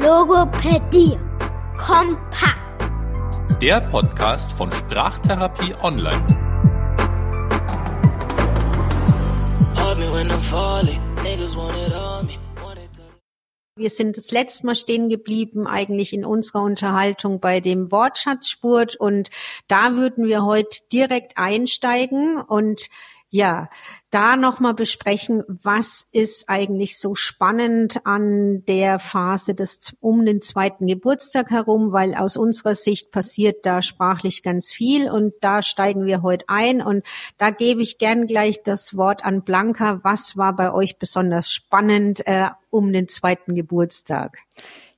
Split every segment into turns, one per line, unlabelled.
Logopädie. Kompakt.
Der Podcast von Sprachtherapie Online.
Wir sind das letzte Mal stehen geblieben, eigentlich in unserer Unterhaltung bei dem Wortschatzspurt und da würden wir heute direkt einsteigen und ja, da nochmal besprechen, was ist eigentlich so spannend an der Phase des um den zweiten Geburtstag herum, weil aus unserer Sicht passiert da sprachlich ganz viel und da steigen wir heute ein und da gebe ich gern gleich das Wort an Blanca. Was war bei euch besonders spannend äh, um den zweiten Geburtstag?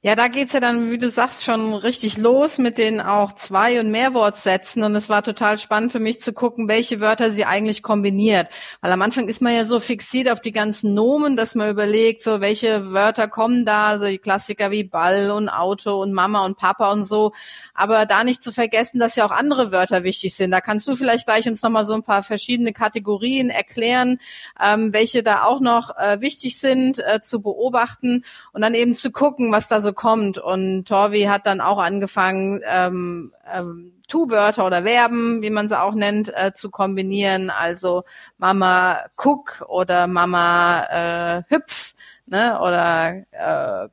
Ja, da geht's ja dann, wie du sagst, schon richtig los mit den auch Zwei- und Mehrwortsätzen. Und es war total spannend für mich zu gucken, welche Wörter sie eigentlich kombiniert. Weil am Anfang ist man ja so fixiert auf die ganzen Nomen, dass man überlegt, so welche Wörter kommen da, so die Klassiker wie Ball und Auto und Mama und Papa und so. Aber da nicht zu vergessen, dass ja auch andere Wörter wichtig sind. Da kannst du vielleicht gleich uns nochmal so ein paar verschiedene Kategorien erklären, ähm, welche da auch noch äh, wichtig sind äh, zu beobachten und dann eben zu gucken, was da so kommt. Und Torvi hat dann auch angefangen, ähm, ähm, Tu-Wörter oder Verben, wie man sie auch nennt, äh, zu kombinieren. Also Mama guck oder Mama äh, hüpf, ne? Oder äh,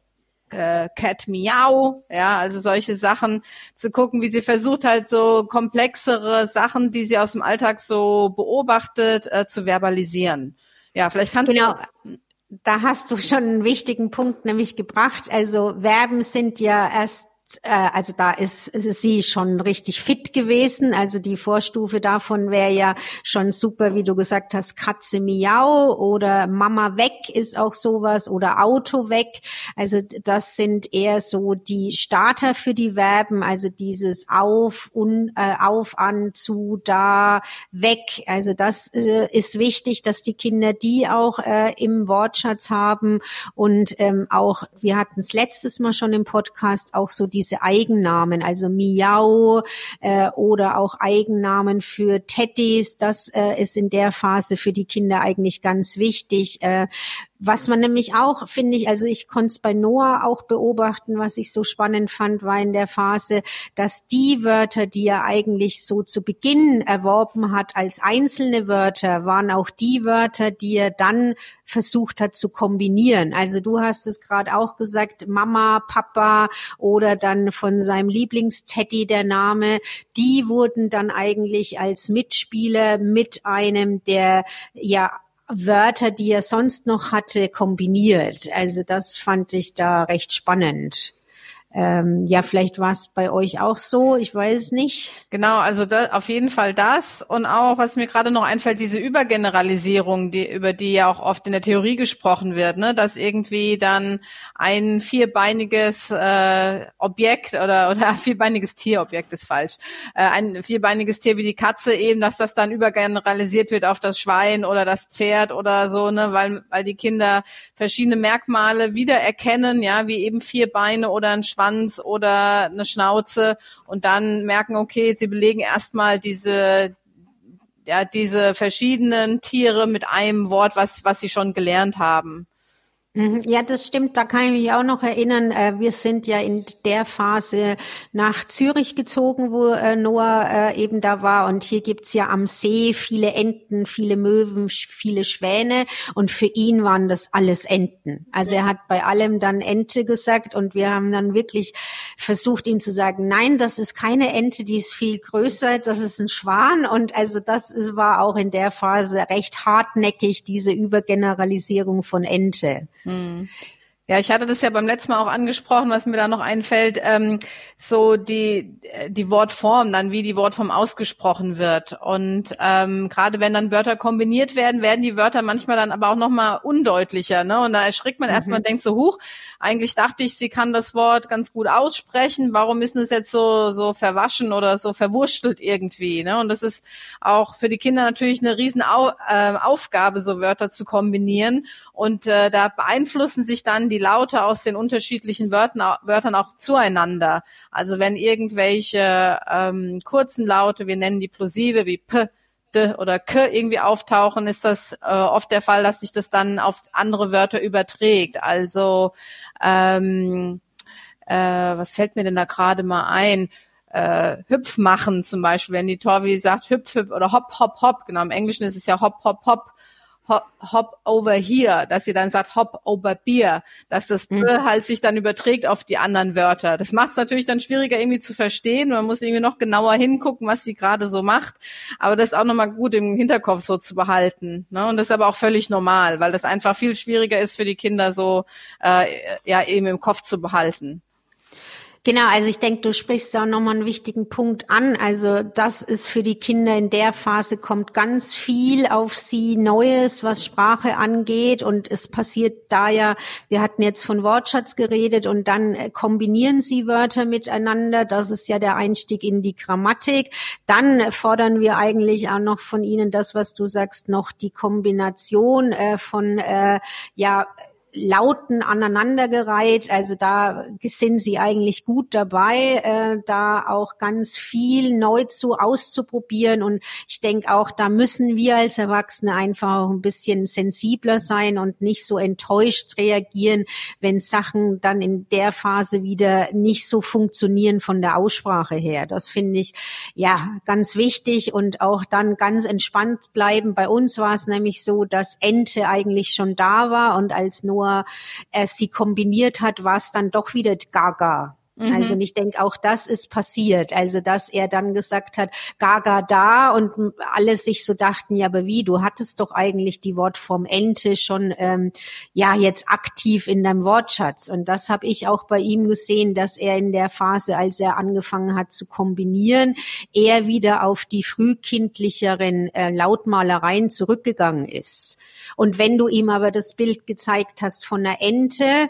äh, Cat Miau, ja, also solche Sachen zu gucken, wie sie versucht halt so komplexere Sachen, die sie aus dem Alltag so beobachtet, äh, zu verbalisieren. Ja, vielleicht kannst
genau.
du
da hast du schon einen wichtigen Punkt nämlich gebracht. Also Verben sind ja erst also da ist, ist sie schon richtig fit gewesen. Also die Vorstufe davon wäre ja schon super, wie du gesagt hast, Katze miau oder Mama weg ist auch sowas oder Auto weg. Also das sind eher so die Starter für die Verben, also dieses auf, un, äh, auf, an, zu, da, weg. Also das äh, ist wichtig, dass die Kinder die auch äh, im Wortschatz haben und ähm, auch, wir hatten es letztes Mal schon im Podcast, auch so diese Eigennamen, also Miau äh, oder auch Eigennamen für Teddys. Das äh, ist in der Phase für die Kinder eigentlich ganz wichtig. Äh, was man nämlich auch, finde ich, also ich konnte es bei Noah auch beobachten, was ich so spannend fand, war in der Phase, dass die Wörter, die er eigentlich so zu Beginn erworben hat als einzelne Wörter, waren auch die Wörter, die er dann versucht hat zu kombinieren. Also du hast es gerade auch gesagt, Mama, Papa oder dann von seinem Lieblingsteddy der Name, die wurden dann eigentlich als Mitspieler mit einem der ja Wörter, die er sonst noch hatte, kombiniert. Also das fand ich da recht spannend. Ähm, ja, vielleicht war es bei euch auch so, ich weiß es nicht.
Genau, also da, auf jeden Fall das. Und auch, was mir gerade noch einfällt, diese Übergeneralisierung, die, über die ja auch oft in der Theorie gesprochen wird, ne, dass irgendwie dann ein vierbeiniges äh, Objekt oder oder vierbeiniges Tierobjekt ist falsch, äh, ein vierbeiniges Tier wie die Katze eben, dass das dann übergeneralisiert wird auf das Schwein oder das Pferd oder so, ne, weil weil die Kinder verschiedene Merkmale wiedererkennen, ja, wie eben vier Beine oder ein Schwein Schwanz oder eine Schnauze und dann merken, okay, sie belegen erstmal diese ja, diese verschiedenen Tiere mit einem Wort, was, was sie schon gelernt haben.
Mhm. Ja, das stimmt. Da kann ich mich auch noch erinnern. Äh, wir sind ja in der Phase nach Zürich gezogen, wo äh, Noah äh, eben da war. Und hier gibt's ja am See viele Enten, viele Möwen, viele Schwäne. Und für ihn waren das alles Enten. Also er hat bei allem dann Ente gesagt. Und wir haben dann wirklich versucht, ihm zu sagen, nein, das ist keine Ente, die ist viel größer, das ist ein Schwan. Und also das war auch in der Phase recht hartnäckig, diese Übergeneralisierung von Ente.
Hm. Ja, ich hatte das ja beim letzten Mal auch angesprochen, was mir da noch einfällt, ähm, so die die Wortform, dann wie die Wortform ausgesprochen wird und ähm, gerade wenn dann Wörter kombiniert werden, werden die Wörter manchmal dann aber auch noch mal undeutlicher, ne? Und da erschrickt man mhm. erstmal und denkt so, huch, eigentlich dachte ich, sie kann das Wort ganz gut aussprechen, warum ist es jetzt so so verwaschen oder so verwurschtelt irgendwie, ne? Und das ist auch für die Kinder natürlich eine riesen Au äh, Aufgabe, so Wörter zu kombinieren und äh, da beeinflussen sich dann die Laute aus den unterschiedlichen Wörtern, Wörtern auch zueinander. Also wenn irgendwelche ähm, kurzen Laute, wir nennen die plosive wie p, d oder k irgendwie auftauchen, ist das äh, oft der Fall, dass sich das dann auf andere Wörter überträgt. Also ähm, äh, was fällt mir denn da gerade mal ein? Äh, Hüpf machen zum Beispiel, wenn die Torvi sagt Hüpf, Hüpf oder Hopp, Hopp, Hopp, genau, im Englischen ist es ja Hopp, Hopp, Hopp, hop over here, dass sie dann sagt hop over beer, dass das mhm. halt sich dann überträgt auf die anderen Wörter. Das macht es natürlich dann schwieriger irgendwie zu verstehen. Man muss irgendwie noch genauer hingucken, was sie gerade so macht. Aber das ist auch nochmal gut im Hinterkopf so zu behalten. Ne? Und das ist aber auch völlig normal, weil das einfach viel schwieriger ist für die Kinder so äh, ja eben im Kopf zu behalten.
Genau, also ich denke, du sprichst da nochmal einen wichtigen Punkt an. Also das ist für die Kinder in der Phase kommt ganz viel auf sie Neues, was Sprache angeht. Und es passiert da ja, wir hatten jetzt von Wortschatz geredet und dann kombinieren sie Wörter miteinander. Das ist ja der Einstieg in die Grammatik. Dann fordern wir eigentlich auch noch von ihnen das, was du sagst, noch die Kombination äh, von äh, ja Lauten aneinandergereiht. Also da sind sie eigentlich gut dabei, äh, da auch ganz viel neu zu auszuprobieren. Und ich denke auch, da müssen wir als Erwachsene einfach auch ein bisschen sensibler sein und nicht so enttäuscht reagieren, wenn Sachen dann in der Phase wieder nicht so funktionieren von der Aussprache her. Das finde ich ja ganz wichtig und auch dann ganz entspannt bleiben. Bei uns war es nämlich so, dass Ente eigentlich schon da war und als Noah nur äh, sie kombiniert hat, war es dann doch wieder Gaga. Mhm. Also ich denke, auch das ist passiert. Also dass er dann gesagt hat, Gaga da und alle sich so dachten, ja, aber wie, du hattest doch eigentlich die Wortform Ente schon ähm, ja jetzt aktiv in deinem Wortschatz. Und das habe ich auch bei ihm gesehen, dass er in der Phase, als er angefangen hat zu kombinieren, eher wieder auf die frühkindlicheren äh, Lautmalereien zurückgegangen ist. Und wenn du ihm aber das Bild gezeigt hast von einer Ente,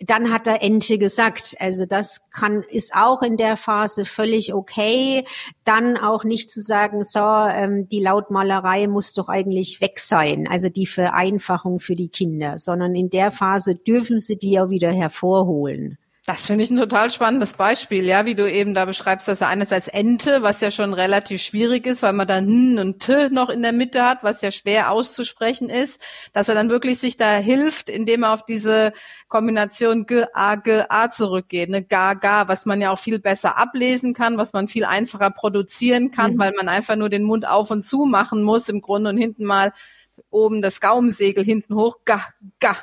dann hat er Ente gesagt. Also das kann, ist auch in der Phase völlig okay. Dann auch nicht zu sagen, so, ähm, die Lautmalerei muss doch eigentlich weg sein. Also die Vereinfachung für die Kinder, sondern in der Phase dürfen sie die ja wieder hervorholen.
Das finde ich ein total spannendes Beispiel, ja, wie du eben da beschreibst, dass er einerseits Ente, was ja schon relativ schwierig ist, weil man da N und T noch in der Mitte hat, was ja schwer auszusprechen ist, dass er dann wirklich sich da hilft, indem er auf diese Kombination G, A, G, A zurückgeht, ne, Ga, Ga, was man ja auch viel besser ablesen kann, was man viel einfacher produzieren kann, mhm. weil man einfach nur den Mund auf und zu machen muss, im Grunde und hinten mal oben das Gaumensegel hinten hoch, Ga, Ga.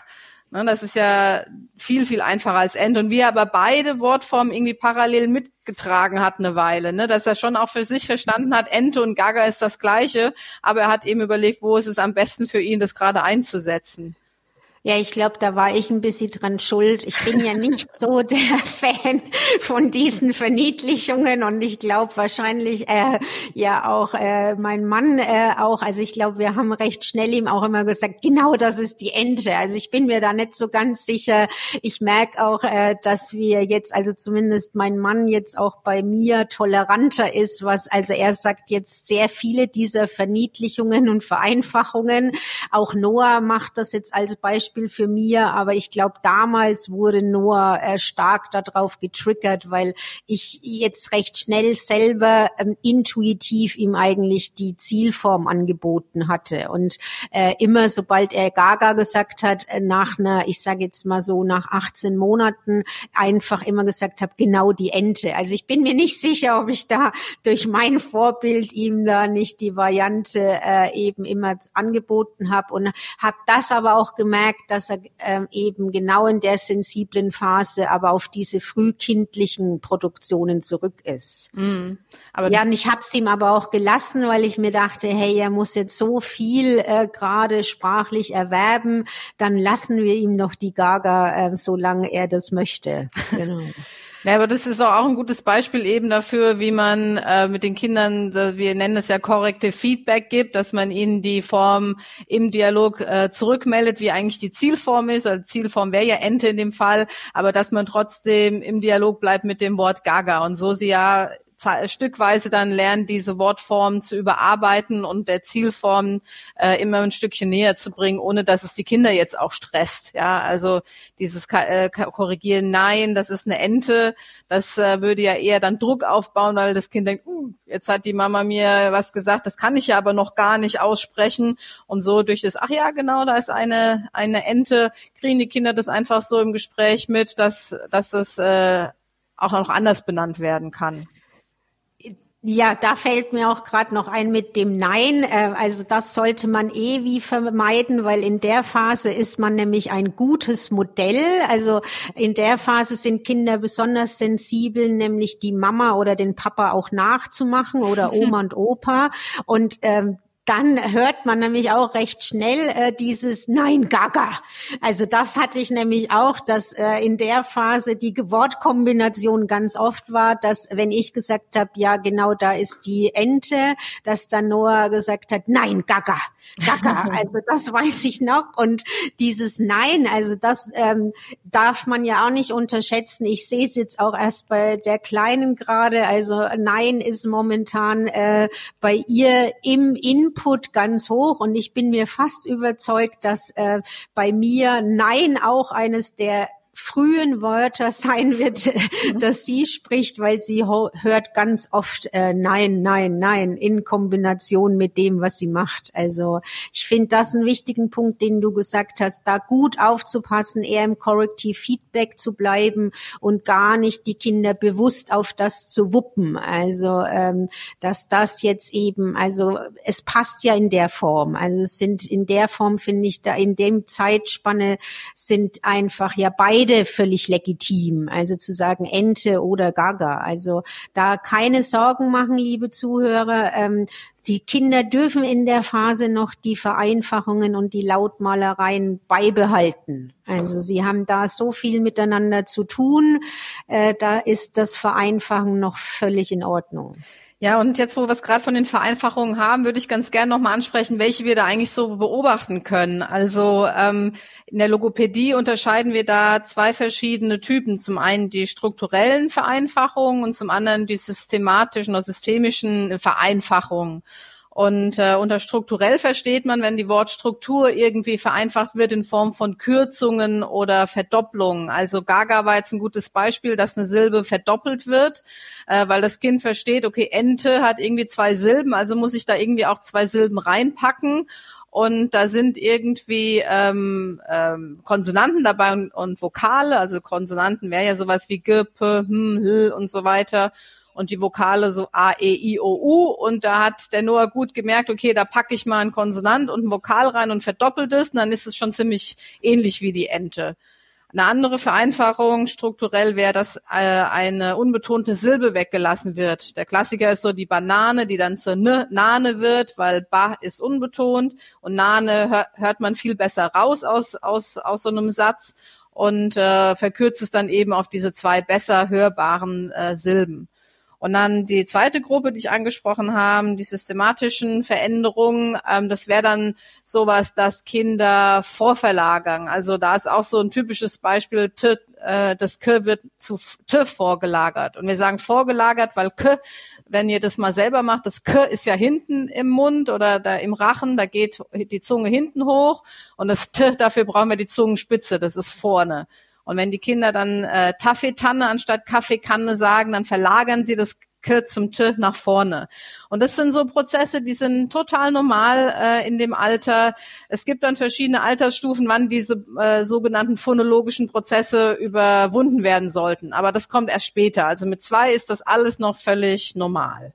Ne, das ist ja viel, viel einfacher als End. Und wie er aber beide Wortformen irgendwie parallel mitgetragen hat eine Weile, ne? dass er schon auch für sich verstanden hat, Ente und Gaga ist das gleiche, aber er hat eben überlegt, wo ist es am besten für ihn, das gerade einzusetzen.
Ja, ich glaube, da war ich ein bisschen dran schuld. Ich bin ja nicht so der Fan von diesen Verniedlichungen und ich glaube wahrscheinlich äh, ja auch äh, mein Mann äh, auch. Also ich glaube, wir haben recht schnell ihm auch immer gesagt, genau das ist die Ente. Also ich bin mir da nicht so ganz sicher. Ich merke auch, äh, dass wir jetzt, also zumindest mein Mann jetzt auch bei mir toleranter ist, was also er sagt jetzt sehr viele dieser Verniedlichungen und Vereinfachungen. Auch Noah macht das jetzt als Beispiel Beispiel für mir, aber ich glaube, damals wurde Noah äh, stark darauf getriggert, weil ich jetzt recht schnell selber ähm, intuitiv ihm eigentlich die Zielform angeboten hatte. Und äh, immer, sobald er Gaga gesagt hat, äh, nach einer, ich sage jetzt mal so, nach 18 Monaten einfach immer gesagt habe, genau die Ente. Also ich bin mir nicht sicher, ob ich da durch mein Vorbild ihm da nicht die Variante äh, eben immer angeboten habe und habe das aber auch gemerkt, dass er ähm, eben genau in der sensiblen Phase aber auf diese frühkindlichen Produktionen zurück ist. Mm, ja, und ich habe es ihm aber auch gelassen, weil ich mir dachte, hey, er muss jetzt so viel äh, gerade sprachlich erwerben, dann lassen wir ihm noch die Gaga, äh, solange er das möchte. Genau.
Ja, aber das ist doch auch ein gutes Beispiel eben dafür, wie man äh, mit den Kindern, wir nennen es ja korrekte Feedback gibt, dass man ihnen die Form im Dialog äh, zurückmeldet, wie eigentlich die Zielform ist. Also Zielform wäre ja Ente in dem Fall, aber dass man trotzdem im Dialog bleibt mit dem Wort Gaga und so sie ja stückweise dann lernen, diese Wortformen zu überarbeiten und der Zielform äh, immer ein Stückchen näher zu bringen, ohne dass es die Kinder jetzt auch stresst. Ja, also dieses äh, Korrigieren, nein, das ist eine Ente, das äh, würde ja eher dann Druck aufbauen, weil das Kind denkt, uh, jetzt hat die Mama mir was gesagt, das kann ich ja aber noch gar nicht aussprechen und so durch das, ach ja, genau, da ist eine eine Ente, kriegen die Kinder das einfach so im Gespräch mit, dass dass das äh, auch noch anders benannt werden kann.
Ja, da fällt mir auch gerade noch ein mit dem Nein. Äh, also das sollte man eh wie vermeiden, weil in der Phase ist man nämlich ein gutes Modell. Also in der Phase sind Kinder besonders sensibel, nämlich die Mama oder den Papa auch nachzumachen oder Oma und Opa. Und ähm, dann hört man nämlich auch recht schnell äh, dieses Nein, Gaga. Also das hatte ich nämlich auch, dass äh, in der Phase die Wortkombination ganz oft war, dass wenn ich gesagt habe, ja genau, da ist die Ente, dass dann Noah gesagt hat, Nein, Gaga, Gaga. Also das weiß ich noch. Und dieses Nein, also das ähm, darf man ja auch nicht unterschätzen. Ich sehe es jetzt auch erst bei der Kleinen gerade. Also Nein ist momentan äh, bei ihr im Input Input ganz hoch und ich bin mir fast überzeugt, dass äh, bei mir Nein auch eines der frühen Wörter sein wird, mhm. dass sie spricht, weil sie hört ganz oft äh, Nein, Nein, Nein in Kombination mit dem, was sie macht. Also ich finde das einen wichtigen Punkt, den du gesagt hast, da gut aufzupassen, eher im Corrective Feedback zu bleiben und gar nicht die Kinder bewusst auf das zu wuppen. Also ähm, dass das jetzt eben, also es passt ja in der Form. Also es sind in der Form finde ich da in dem Zeitspanne sind einfach ja beide beide völlig legitim. Also zu sagen Ente oder Gaga. Also da keine Sorgen machen, liebe Zuhörer. Ähm, die Kinder dürfen in der Phase noch die Vereinfachungen und die Lautmalereien beibehalten. Also sie haben da so viel miteinander zu tun. Äh, da ist das Vereinfachen noch völlig in Ordnung.
Ja, und jetzt, wo wir es gerade von den Vereinfachungen haben, würde ich ganz gerne nochmal ansprechen, welche wir da eigentlich so beobachten können. Also ähm, in der Logopädie unterscheiden wir da zwei verschiedene Typen. Zum einen die strukturellen Vereinfachungen und zum anderen die systematischen oder systemischen Vereinfachungen. Und äh, unter strukturell versteht man, wenn die Wortstruktur irgendwie vereinfacht wird in Form von Kürzungen oder Verdopplungen. Also Gaga war jetzt ein gutes Beispiel, dass eine Silbe verdoppelt wird, äh, weil das Kind versteht, okay, Ente hat irgendwie zwei Silben, also muss ich da irgendwie auch zwei Silben reinpacken. Und da sind irgendwie ähm, ähm, Konsonanten dabei und, und Vokale, also Konsonanten wäre ja sowas wie G, P, Hm, L und so weiter und die Vokale so A, E, I, O, U. Und da hat der Noah gut gemerkt, okay, da packe ich mal einen Konsonant und einen Vokal rein und verdoppelt es. Und dann ist es schon ziemlich ähnlich wie die Ente. Eine andere Vereinfachung strukturell wäre, dass äh, eine unbetonte Silbe weggelassen wird. Der Klassiker ist so die Banane, die dann zur N Nane wird, weil Ba ist unbetont und Nane hör, hört man viel besser raus aus, aus, aus so einem Satz und äh, verkürzt es dann eben auf diese zwei besser hörbaren äh, Silben. Und dann die zweite Gruppe, die ich angesprochen habe, die systematischen Veränderungen, ähm, das wäre dann sowas, dass Kinder vorverlagern. Also da ist auch so ein typisches Beispiel, t, äh, das K wird zu T vorgelagert. Und wir sagen vorgelagert, weil K, wenn ihr das mal selber macht, das K ist ja hinten im Mund oder da im Rachen, da geht die Zunge hinten hoch und das T, dafür brauchen wir die Zungenspitze, das ist vorne. Und wenn die Kinder dann äh, Taffeetanne anstatt Kaffeekanne sagen, dann verlagern sie das K zum T nach vorne. Und das sind so Prozesse, die sind total normal äh, in dem Alter. Es gibt dann verschiedene Altersstufen, wann diese äh, sogenannten phonologischen Prozesse überwunden werden sollten. Aber das kommt erst später. Also mit zwei ist das alles noch völlig normal.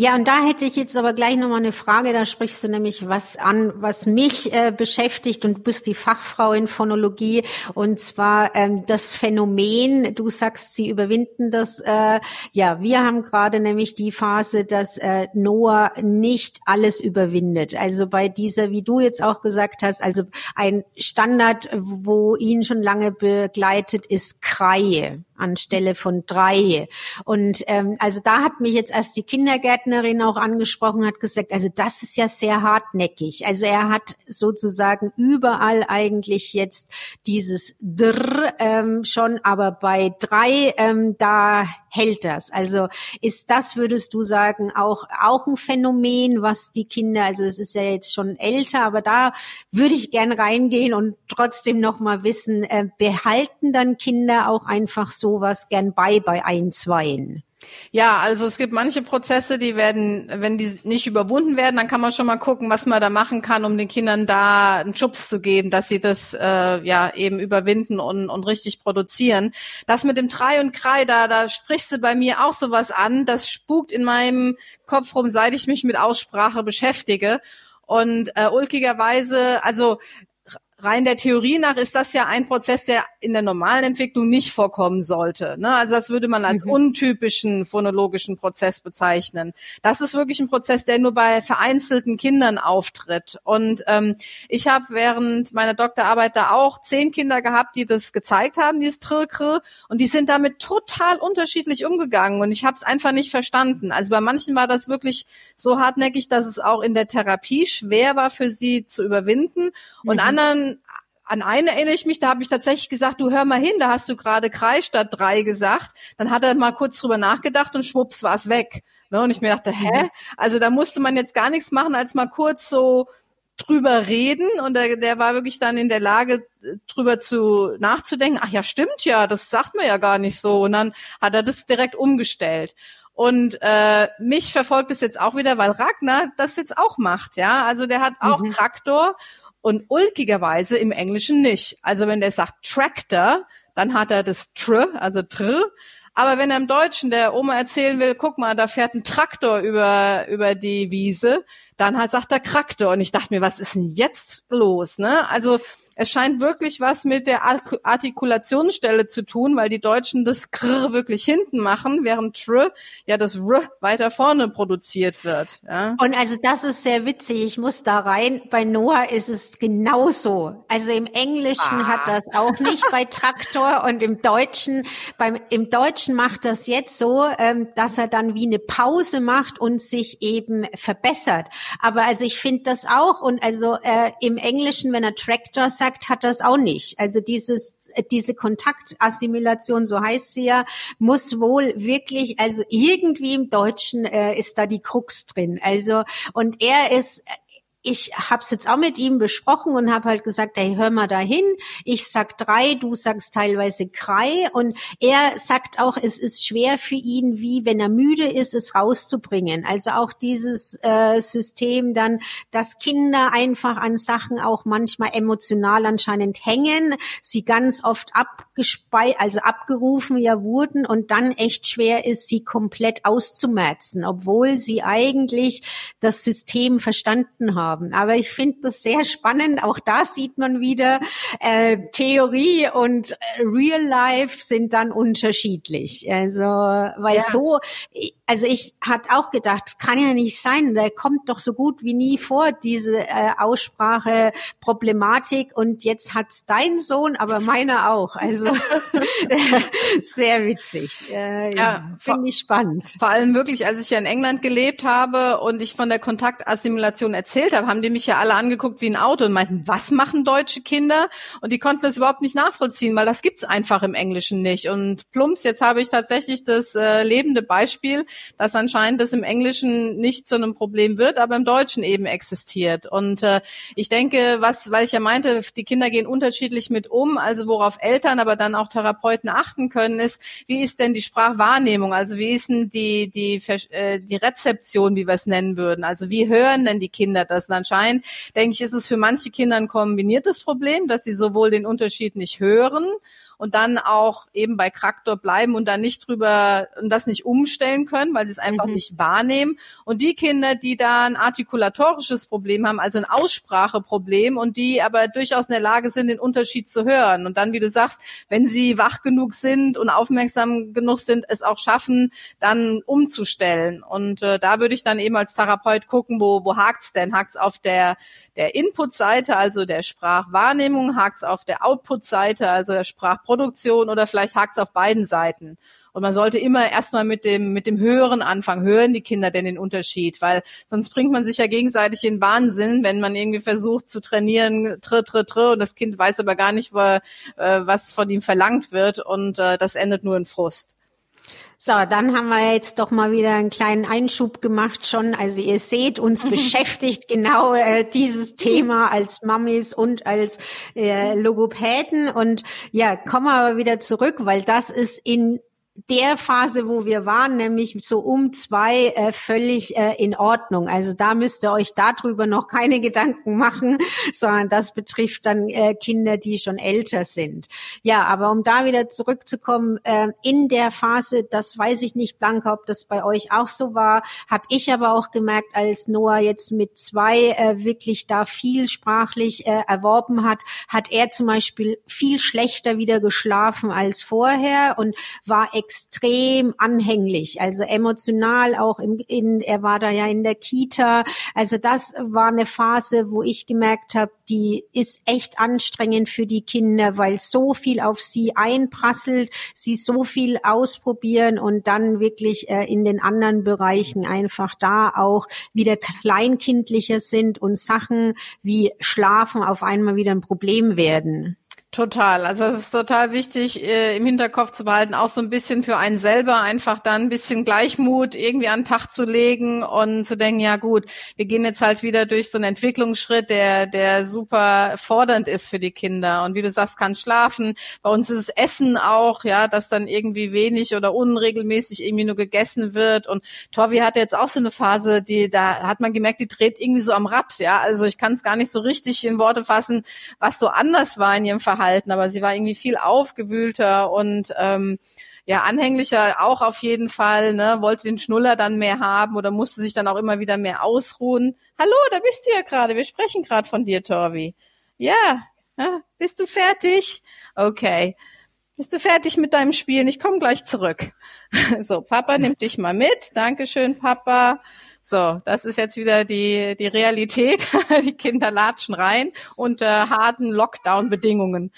Ja, und da hätte ich jetzt aber gleich nochmal eine Frage, da sprichst du nämlich was an, was mich äh, beschäftigt und du bist die Fachfrau in Phonologie und zwar ähm, das Phänomen, du sagst, sie überwinden das, äh, ja, wir haben gerade nämlich die Phase, dass äh, Noah nicht alles überwindet. Also bei dieser, wie du jetzt auch gesagt hast, also ein Standard, wo ihn schon lange begleitet, ist Kreie. Anstelle von drei. Und ähm, also da hat mich jetzt erst die Kindergärtnerin auch angesprochen, hat gesagt, also das ist ja sehr hartnäckig. Also er hat sozusagen überall eigentlich jetzt dieses Drr ähm, schon, aber bei drei ähm, da hält das. Also ist das, würdest du sagen, auch auch ein Phänomen, was die Kinder, also es ist ja jetzt schon älter, aber da würde ich gern reingehen und trotzdem noch mal wissen, äh, behalten dann Kinder auch einfach sowas gern bei bei ein, zweien?
Ja, also es gibt manche Prozesse, die werden, wenn die nicht überwunden werden, dann kann man schon mal gucken, was man da machen kann, um den Kindern da einen Schubs zu geben, dass sie das äh, ja eben überwinden und, und richtig produzieren. Das mit dem Trei und Krei, da, da sprichst du bei mir auch sowas an, das spukt in meinem Kopf rum, seit ich mich mit Aussprache beschäftige. Und äh, ulkigerweise, also rein der Theorie nach ist das ja ein Prozess, der in der normalen Entwicklung nicht vorkommen sollte. Ne? Also das würde man als mhm. untypischen phonologischen Prozess bezeichnen. Das ist wirklich ein Prozess, der nur bei vereinzelten Kindern auftritt. Und ähm, ich habe während meiner Doktorarbeit da auch zehn Kinder gehabt, die das gezeigt haben, dieses Trilkr, und die sind damit total unterschiedlich umgegangen. Und ich habe es einfach nicht verstanden. Also bei manchen war das wirklich so hartnäckig, dass es auch in der Therapie schwer war für sie zu überwinden. Und mhm. anderen an einen erinnere ich mich, da habe ich tatsächlich gesagt, du hör mal hin, da hast du gerade Kreis statt drei gesagt. Dann hat er mal kurz drüber nachgedacht und schwupps war es weg. Ne? Und ich mir dachte, hä? Mhm. Also da musste man jetzt gar nichts machen, als mal kurz so drüber reden und der, der war wirklich dann in der Lage, drüber zu nachzudenken, ach ja, stimmt ja, das sagt man ja gar nicht so. Und dann hat er das direkt umgestellt. Und äh, mich verfolgt es jetzt auch wieder, weil Ragnar das jetzt auch macht, ja. Also der hat auch mhm. Traktor und ulkigerweise im Englischen nicht. Also wenn der sagt Tractor, dann hat er das Tr, also Tr. Aber wenn er im Deutschen der Oma erzählen will, guck mal, da fährt ein Traktor über, über die Wiese, dann halt sagt er Traktor. Und ich dachte mir, was ist denn jetzt los? Ne? Also es scheint wirklich was mit der Artikulationsstelle zu tun, weil die Deutschen das Kr wirklich hinten machen, während Tr ja das R weiter vorne produziert wird. Ja.
Und also das ist sehr witzig. Ich muss da rein. Bei Noah ist es genauso. Also im Englischen ah. hat das auch nicht bei Traktor und im Deutschen, beim, im Deutschen macht das jetzt so, ähm, dass er dann wie eine Pause macht und sich eben verbessert. Aber also ich finde das auch und also äh, im Englischen, wenn er Traktor sagt, gesagt hat das auch nicht. Also dieses diese Kontaktassimilation, so heißt sie ja, muss wohl wirklich, also irgendwie im Deutschen äh, ist da die Krux drin. Also und er ist ich habe es jetzt auch mit ihm besprochen und habe halt gesagt, hey, hör mal dahin. Ich sag drei, du sagst teilweise drei. Und er sagt auch, es ist schwer für ihn, wie wenn er müde ist, es rauszubringen. Also auch dieses äh, System dann, dass Kinder einfach an Sachen auch manchmal emotional anscheinend hängen, sie ganz oft abgespei also abgerufen ja wurden und dann echt schwer ist, sie komplett auszumerzen, obwohl sie eigentlich das System verstanden haben haben. Aber ich finde das sehr spannend. Auch da sieht man wieder, äh, Theorie und äh, Real Life sind dann unterschiedlich. Also, weil ja. so, also ich hatte auch gedacht, kann ja nicht sein, der kommt doch so gut wie nie vor, diese äh, Aussprache Problematik und jetzt hat's dein Sohn, aber meiner auch. Also sehr witzig. Äh, ja, finde ich spannend.
Vor allem wirklich, als ich ja in England gelebt habe und ich von der Kontaktassimilation erzählt habe, haben die mich ja alle angeguckt wie ein Auto und meinten, was machen deutsche Kinder? Und die konnten das überhaupt nicht nachvollziehen, weil das gibt's einfach im Englischen nicht. Und plumps, jetzt habe ich tatsächlich das äh, lebende Beispiel, dass anscheinend das im Englischen nicht zu einem Problem wird, aber im Deutschen eben existiert. Und äh, ich denke, was, weil ich ja meinte, die Kinder gehen unterschiedlich mit um, also worauf Eltern, aber dann auch Therapeuten achten können, ist, wie ist denn die Sprachwahrnehmung? Also wie ist denn die, die, äh, die Rezeption, wie wir es nennen würden? Also wie hören denn die Kinder das? Und anscheinend, denke ich, ist es für manche Kinder ein kombiniertes Problem, dass sie sowohl den Unterschied nicht hören, und dann auch eben bei Traktor bleiben und dann nicht drüber und das nicht umstellen können, weil sie es einfach mhm. nicht wahrnehmen. Und die Kinder, die da ein artikulatorisches Problem haben, also ein Ausspracheproblem und die aber durchaus in der Lage sind, den Unterschied zu hören. Und dann, wie du sagst, wenn sie wach genug sind und aufmerksam genug sind, es auch schaffen, dann umzustellen. Und äh, da würde ich dann eben als Therapeut gucken, wo, wo hakt's denn? Hakt's auf der, der Input-Seite, also der Sprachwahrnehmung? Hakt's auf der Output-Seite, also der Sprachprozess? Überproduktion oder vielleicht hakt es auf beiden Seiten. Und man sollte immer erstmal mit dem, mit dem Höheren anfangen. Hören die Kinder denn den Unterschied? Weil sonst bringt man sich ja gegenseitig in Wahnsinn, wenn man irgendwie versucht zu trainieren, tr, tr, tr, und das Kind weiß aber gar nicht, wo, äh, was von ihm verlangt wird. Und äh, das endet nur in Frust.
So, dann haben wir jetzt doch mal wieder einen kleinen Einschub gemacht schon. Also ihr seht, uns beschäftigt genau äh, dieses Thema als Mamis und als äh, Logopäden. Und ja, kommen wir aber wieder zurück, weil das ist in der Phase, wo wir waren, nämlich so um zwei, äh, völlig äh, in Ordnung. Also da müsst ihr euch darüber noch keine Gedanken machen, sondern das betrifft dann äh, Kinder, die schon älter sind. Ja, aber um da wieder zurückzukommen, äh, in der Phase, das weiß ich nicht, Blanca, ob das bei euch auch so war, habe ich aber auch gemerkt, als Noah jetzt mit zwei äh, wirklich da viel sprachlich äh, erworben hat, hat er zum Beispiel viel schlechter wieder geschlafen als vorher und war extrem anhänglich, also emotional auch im, in, er war da ja in der Kita. Also das war eine Phase, wo ich gemerkt habe, die ist echt anstrengend für die Kinder, weil so viel auf sie einprasselt, sie so viel ausprobieren und dann wirklich äh, in den anderen Bereichen einfach da auch wieder kleinkindlicher sind und Sachen wie Schlafen auf einmal wieder ein Problem werden.
Total. Also es ist total wichtig, äh, im Hinterkopf zu behalten, auch so ein bisschen für einen selber einfach dann ein bisschen Gleichmut irgendwie an den Tag zu legen und zu denken, ja gut, wir gehen jetzt halt wieder durch so einen Entwicklungsschritt, der, der super fordernd ist für die Kinder. Und wie du sagst, kann schlafen. Bei uns ist es Essen auch, ja, dass dann irgendwie wenig oder unregelmäßig irgendwie nur gegessen wird. Und Torvi hatte jetzt auch so eine Phase, die, da hat man gemerkt, die dreht irgendwie so am Rad, ja. Also ich kann es gar nicht so richtig in Worte fassen, was so anders war in ihrem Verhalten Verhalten, aber sie war irgendwie viel aufgewühlter und ähm, ja, anhänglicher auch auf jeden Fall, ne, wollte den Schnuller dann mehr haben oder musste sich dann auch immer wieder mehr ausruhen. Hallo, da bist du ja gerade, wir sprechen gerade von dir, Torvi. Ja, bist du fertig? Okay. Bist du fertig mit deinem Spielen? Ich komme gleich zurück. So, Papa nimmt dich mal mit. Dankeschön, Papa. So, das ist jetzt wieder die, die Realität. die Kinder latschen rein unter harten Lockdown-Bedingungen.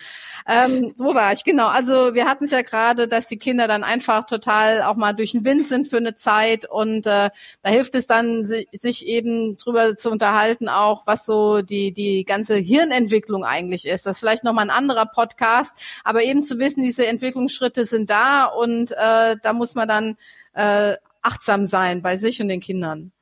Ähm, so war ich, genau. Also wir hatten es ja gerade, dass die Kinder dann einfach total auch mal durch den Wind sind für eine Zeit und äh, da hilft es dann, sich eben drüber zu unterhalten, auch was so die, die ganze Hirnentwicklung eigentlich ist. Das ist vielleicht nochmal ein anderer Podcast, aber eben zu wissen, diese Entwicklungsschritte sind da und äh, da muss man dann äh, achtsam sein bei sich und den Kindern.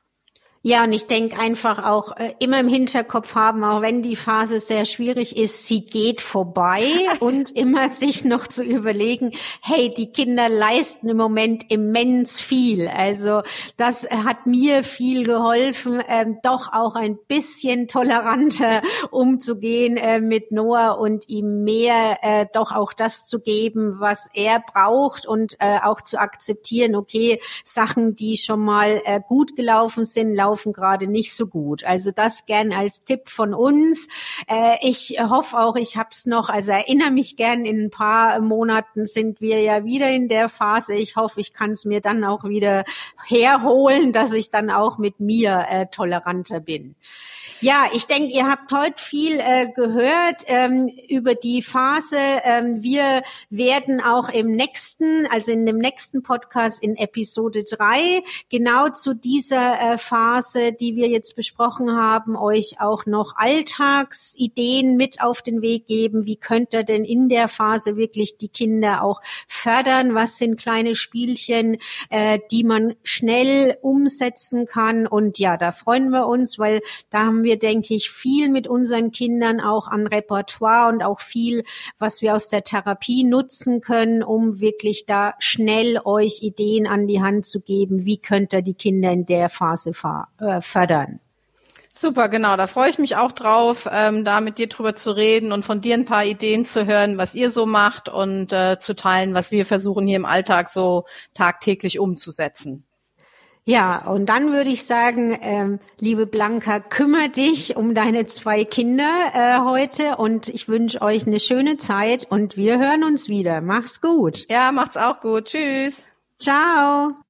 Ja, und ich denke einfach auch äh, immer im Hinterkopf haben, auch wenn die Phase sehr schwierig ist, sie geht vorbei und immer sich noch zu überlegen, hey, die Kinder leisten im Moment immens viel. Also das hat mir viel geholfen, ähm, doch auch ein bisschen toleranter umzugehen äh, mit Noah und ihm mehr äh, doch auch das zu geben, was er braucht und äh, auch zu akzeptieren, okay, Sachen, die schon mal äh, gut gelaufen sind, laufen gerade nicht so gut. Also das gern als Tipp von uns. Äh, ich hoffe auch, ich habe es noch, also erinnere mich gern, in ein paar Monaten sind wir ja wieder in der Phase. Ich hoffe, ich kann es mir dann auch wieder herholen, dass ich dann auch mit mir äh, toleranter bin. Ja, ich denke, ihr habt heute viel äh, gehört ähm, über die Phase. Ähm, wir werden auch im nächsten, also in dem nächsten Podcast in Episode drei genau zu dieser äh, Phase, die wir jetzt besprochen haben, euch auch noch Alltagsideen mit auf den Weg geben. Wie könnt ihr denn in der Phase wirklich die Kinder auch fördern? Was sind kleine Spielchen, äh, die man schnell umsetzen kann? Und ja, da freuen wir uns, weil da haben wir wir, denke ich, viel mit unseren Kindern auch an Repertoire und auch viel, was wir aus der Therapie nutzen können, um wirklich da schnell euch Ideen an die Hand zu geben. Wie könnt ihr die Kinder in der Phase äh, fördern?
Super, genau. Da freue ich mich auch drauf, ähm, da mit dir drüber zu reden und von dir ein paar Ideen zu hören, was ihr so macht und äh, zu teilen, was wir versuchen hier im Alltag so tagtäglich umzusetzen.
Ja, und dann würde ich sagen, ähm, liebe Blanca, kümmere dich um deine zwei Kinder äh, heute und ich wünsche euch eine schöne Zeit und wir hören uns wieder. Mach's gut.
Ja, macht's auch gut. Tschüss.
Ciao.